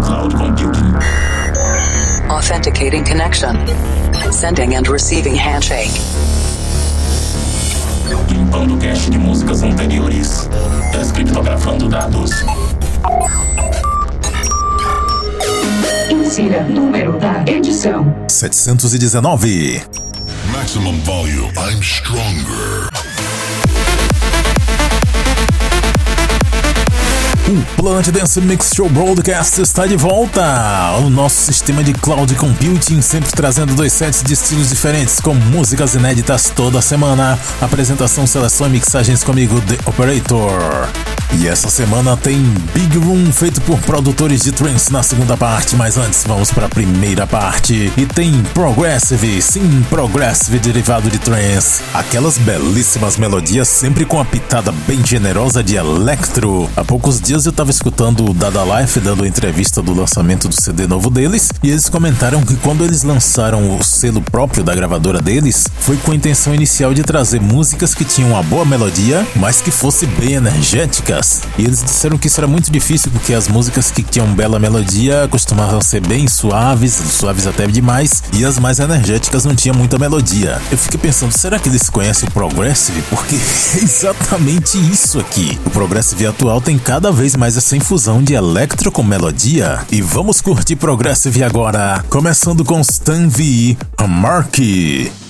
cloud computing. Authenticating connection. Sending and receiving handshake. Limpando cache de músicas anteriores. Descriptografando dados. Insira número da edição: 719. Maximum volume. I'm stronger. O Planet Dance Mix Show Broadcast está de volta! O nosso sistema de cloud computing sempre trazendo dois sets de estilos diferentes com músicas inéditas toda semana. Apresentação, seleção e mixagens comigo, The Operator. E essa semana tem Big Room feito por produtores de trance na segunda parte, mas antes vamos para a primeira parte. E tem Progressive, sim, Progressive derivado de trance. Aquelas belíssimas melodias sempre com a pitada bem generosa de electro. Há poucos dias eu tava escutando o Dada Life dando entrevista do lançamento do CD novo deles, e eles comentaram que quando eles lançaram o selo próprio da gravadora deles, foi com a intenção inicial de trazer músicas que tinham uma boa melodia, mas que fosse bem energética e eles disseram que isso era muito difícil porque as músicas que tinham bela melodia costumavam ser bem suaves, suaves até demais, e as mais energéticas não tinham muita melodia. Eu fiquei pensando, será que eles conhecem o Progressive? Porque é exatamente isso aqui. O Progressive atual tem cada vez mais essa infusão de electro com melodia. E vamos curtir Progressive agora, começando com Stan V, a Marky.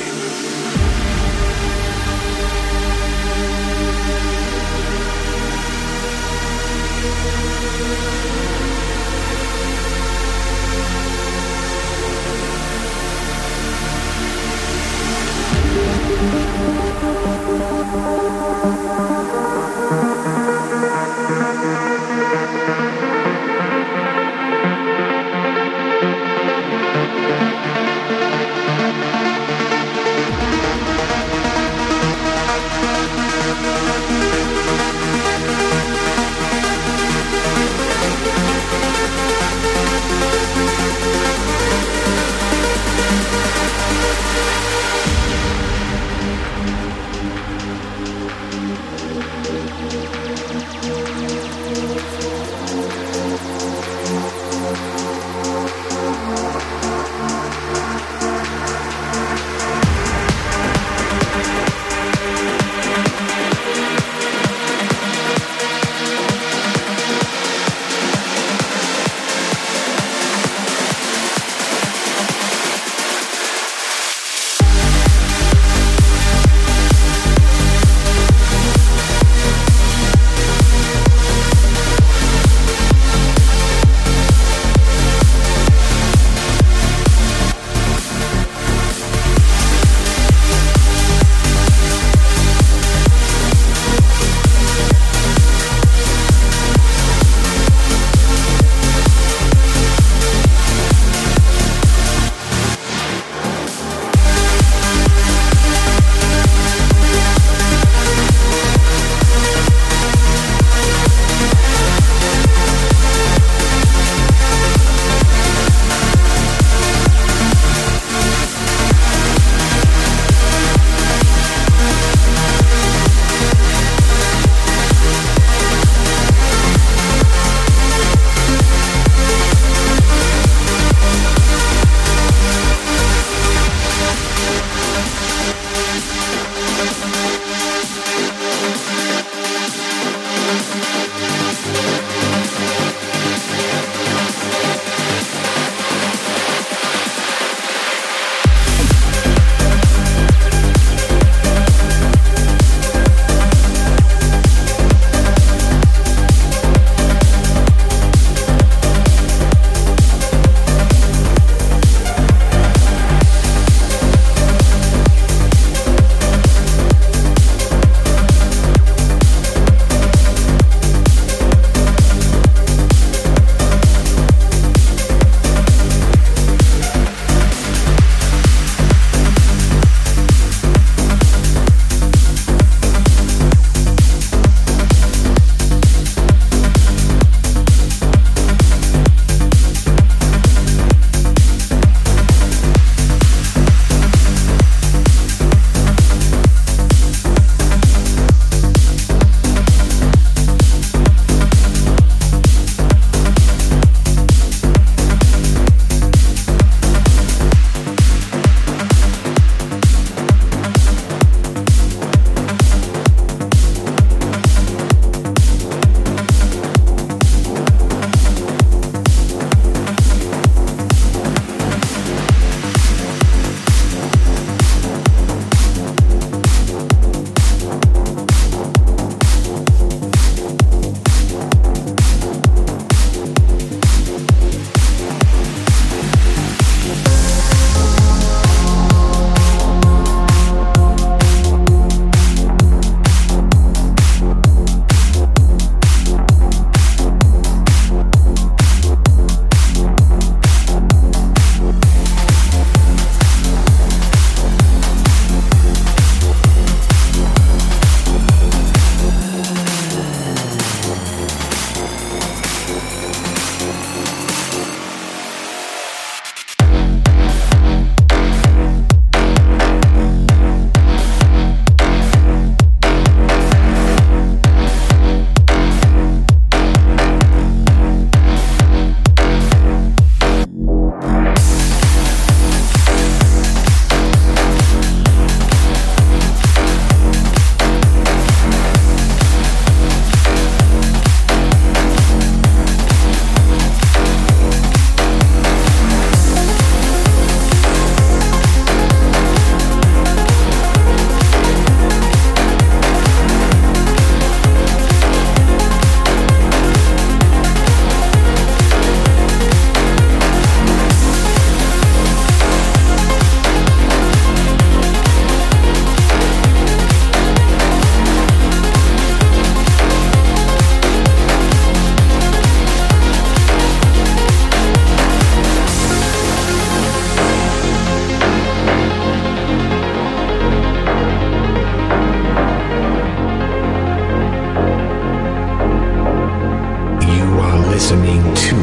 listening to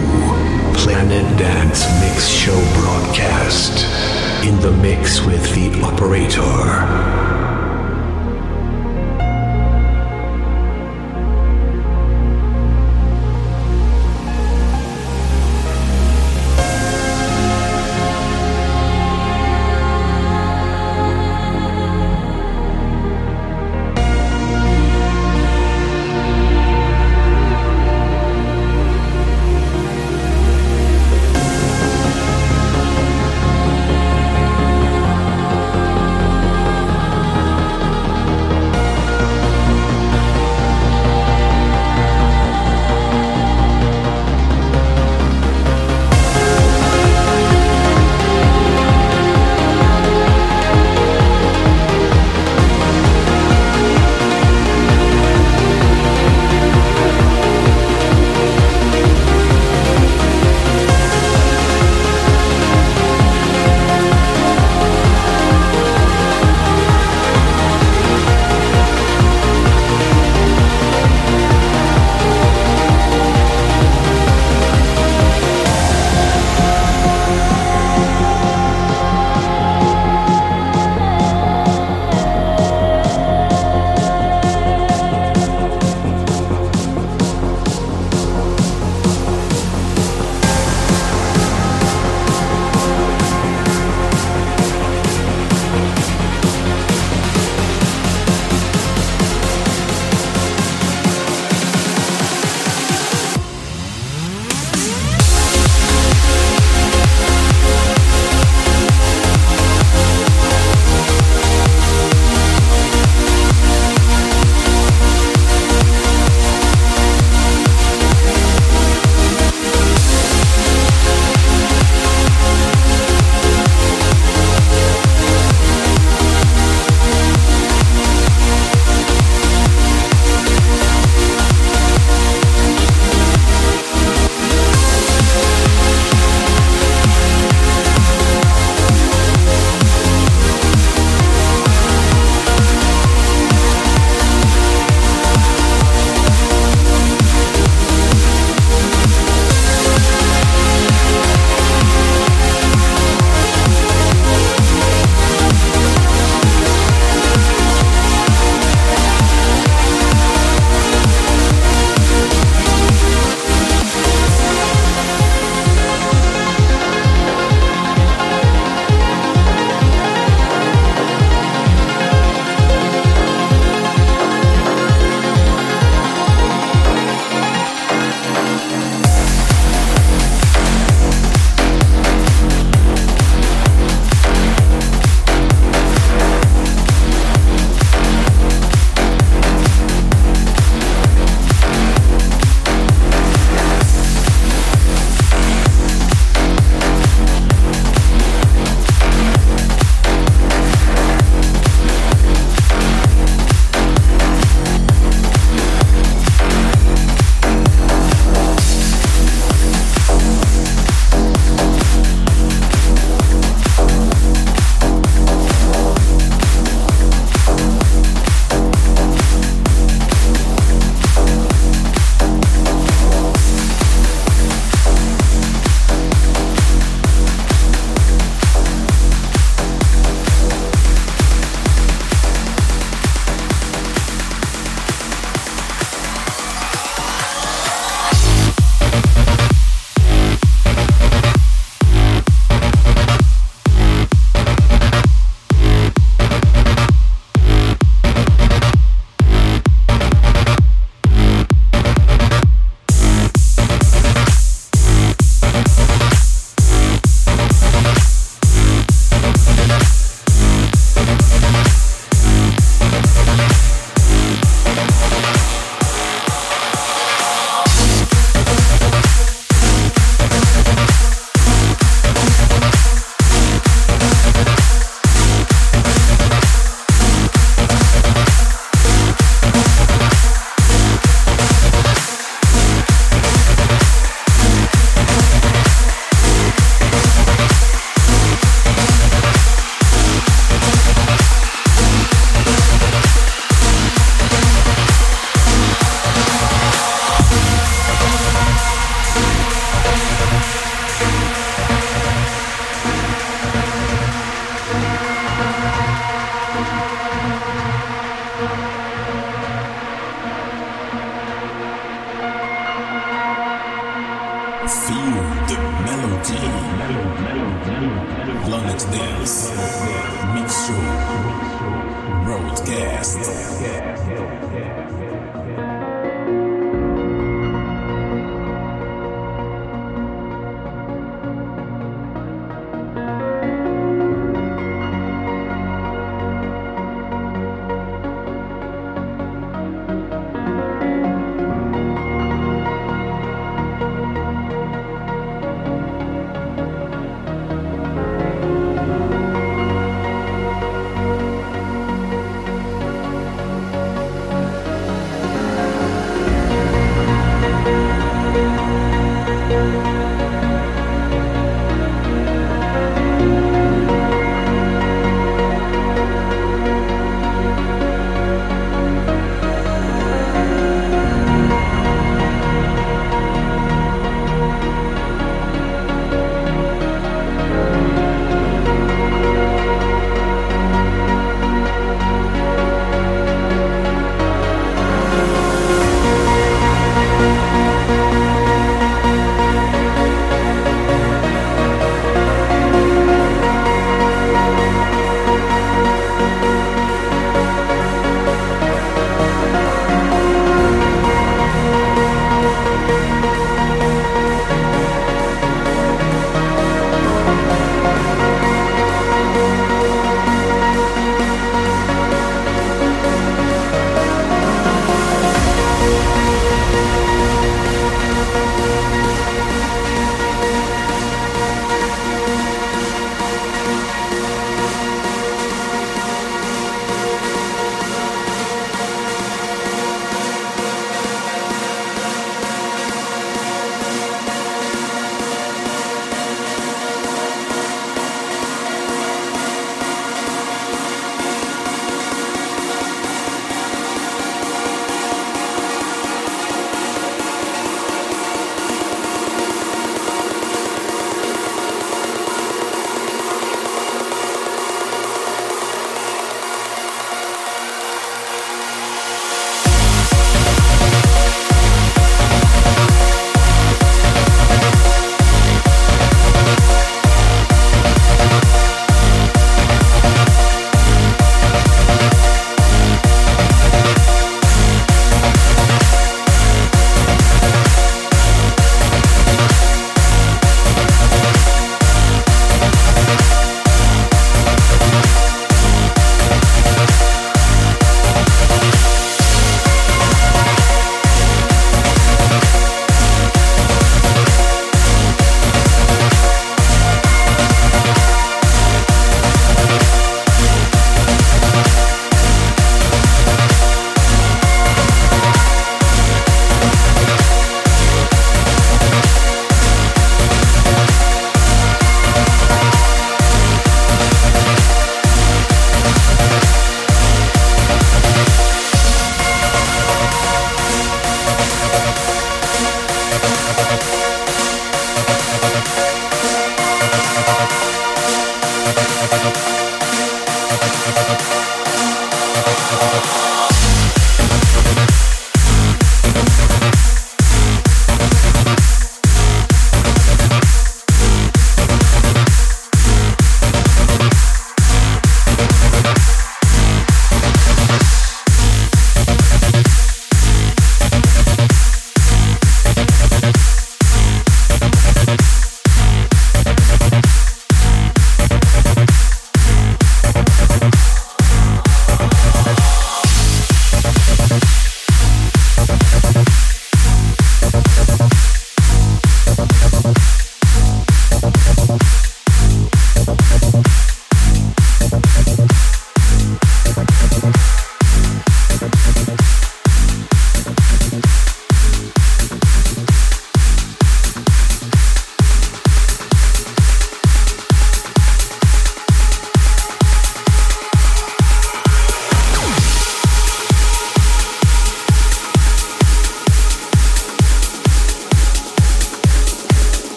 Planet Dance Mix Show Broadcast in the mix with the operator.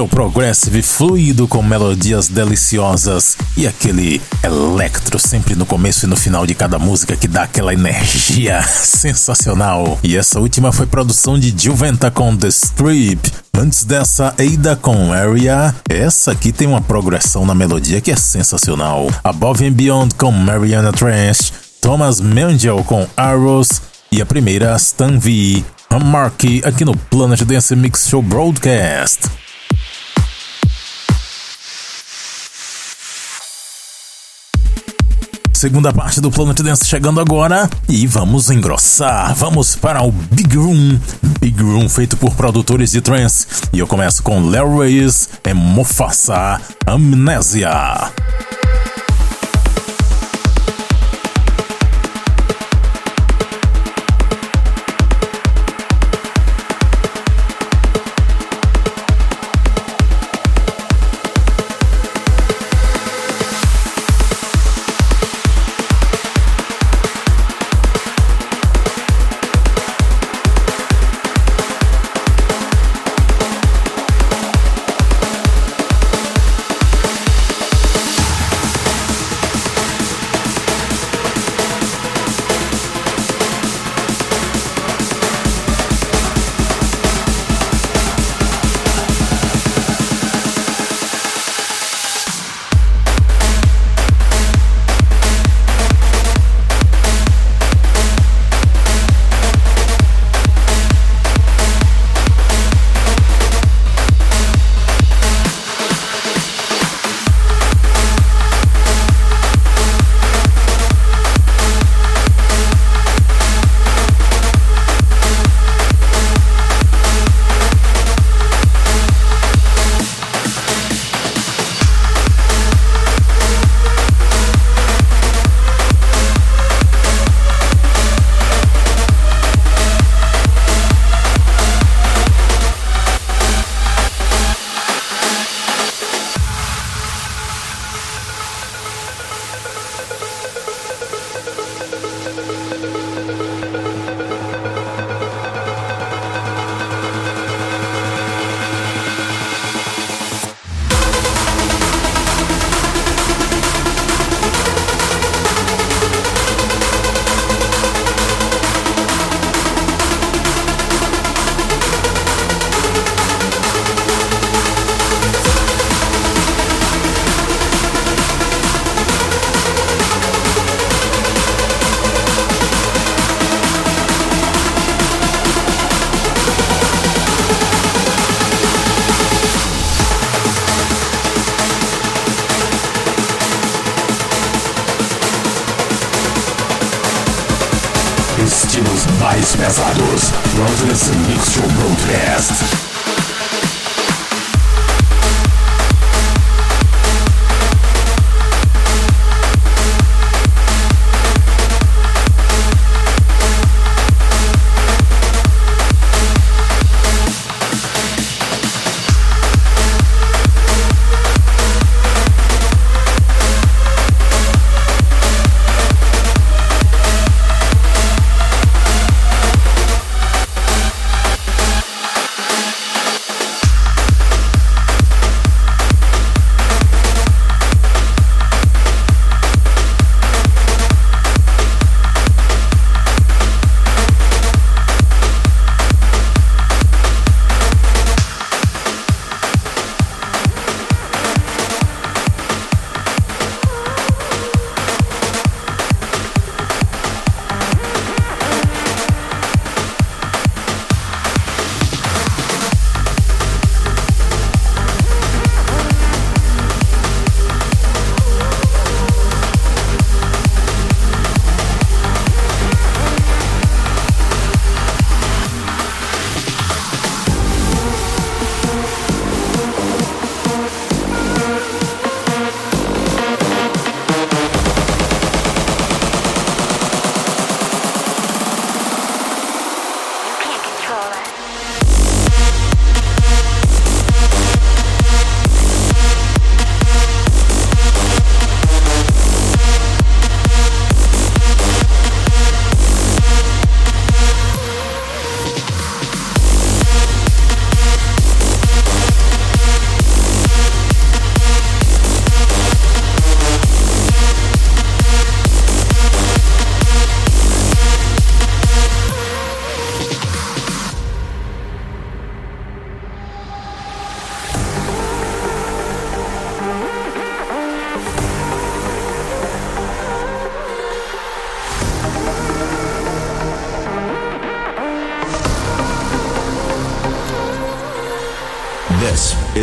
O Progressive fluido com melodias deliciosas e aquele electro sempre no começo e no final de cada música que dá aquela energia sensacional. E essa última foi produção de Juventa com The Strip. Antes dessa, Ada com Area. Essa aqui tem uma progressão na melodia que é sensacional. Above and Beyond com Mariana Trash. Thomas Mangel com Arrows. E a primeira, Stan V. Marky aqui no Planet Dance Mix Show Broadcast. Segunda parte do Planet Dance chegando agora e vamos engrossar. Vamos para o Big Room. Big Room feito por produtores de trance. E eu começo com Larry Reyes e Amnésia. listen, it's your broadcast.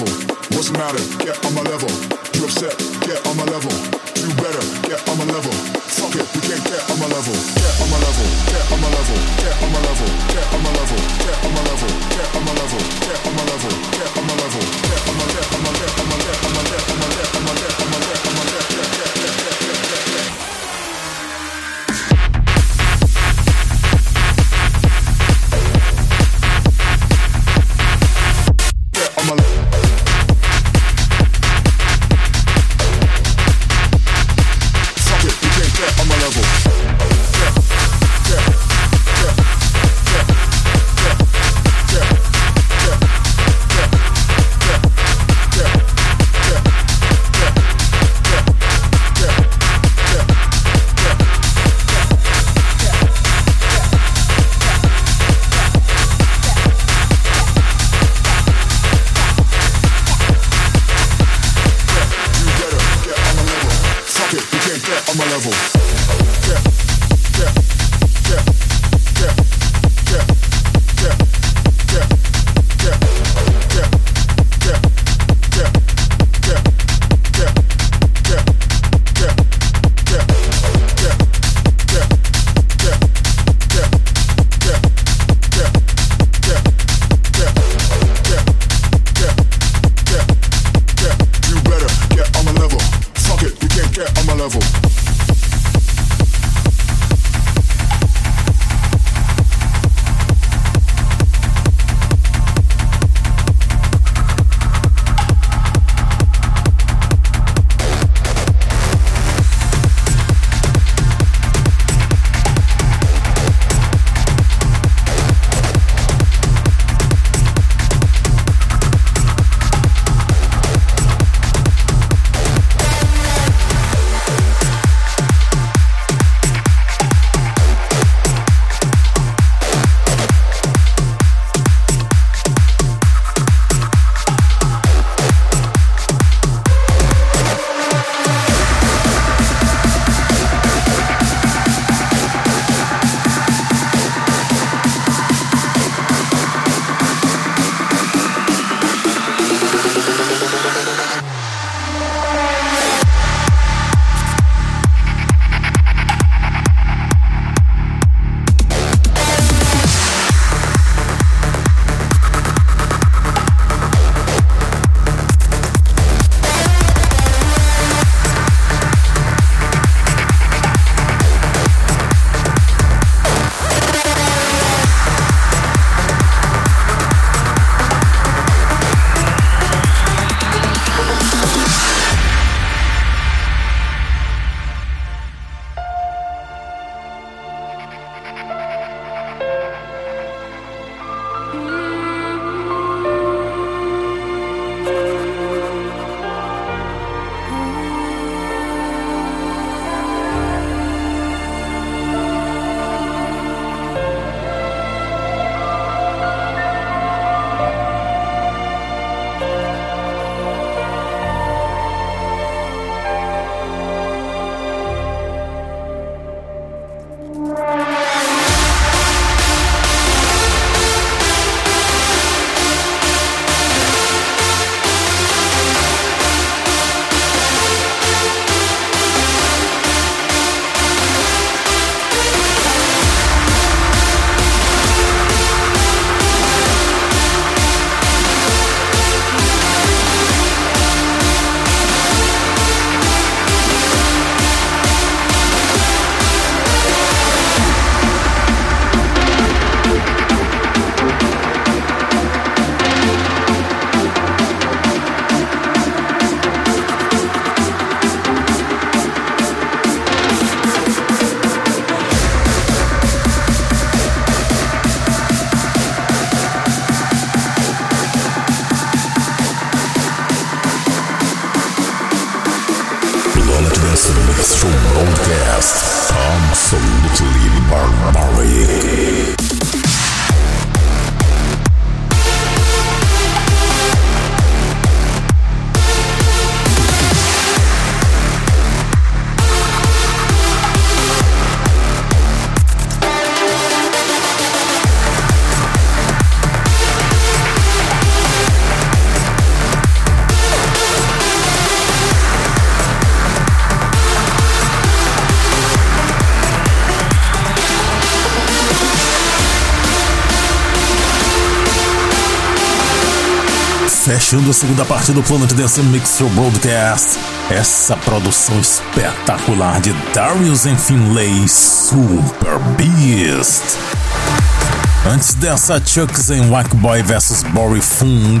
level. What's the matter? Get on my level. You upset? Get on my level. Do better get on my level. Fuck it, we can't get on my level. Get on my level. Get on my level. Get on my level. Get on my level. Get on my level. Get on my level. Get on my level. Get on my level. Get on my level. Get on my level. Get on my level. Get on my level. Get on my level. Fechando a segunda parte do Planet Dance Mix Show Broadcast, essa produção espetacular de Darius and Finlay Super Beast. Antes dessa, Chucks em Wackboy vs Bory Fung,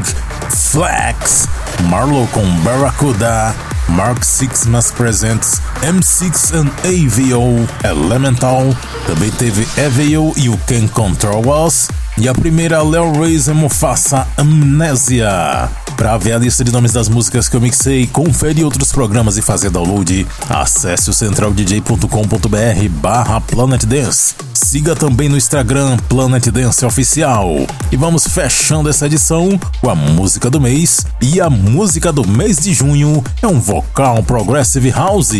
Flex, Marlow com Barracuda, Mark Sixmas Presents, M6 and AVO, Elemental, também teve AVO e o Can Control Us, e a primeira, Leo Reis Mufasa Amnésia. Para ver a lista de nomes das músicas que eu mixei, conferir outros programas e fazer download, acesse o centraldj.com.br barra Planet Dance. Siga também no Instagram Planet Dance Oficial. E vamos fechando essa edição com a música do mês. E a música do mês de junho é um vocal Progressive House.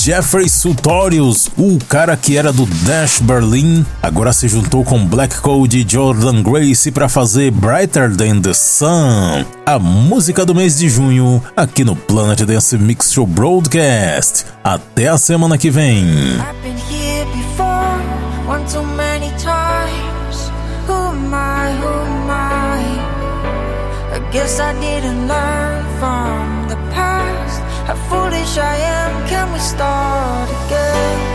Jeffrey Sutorius, o cara que era do Dash Berlin, agora se juntou com Black Code e Jordan Grace para fazer Brighter Than the Sun. A música do mês de junho aqui no Planet Dance Mix Show Broadcast. Até a semana que vem. How foolish I am. Can we start again?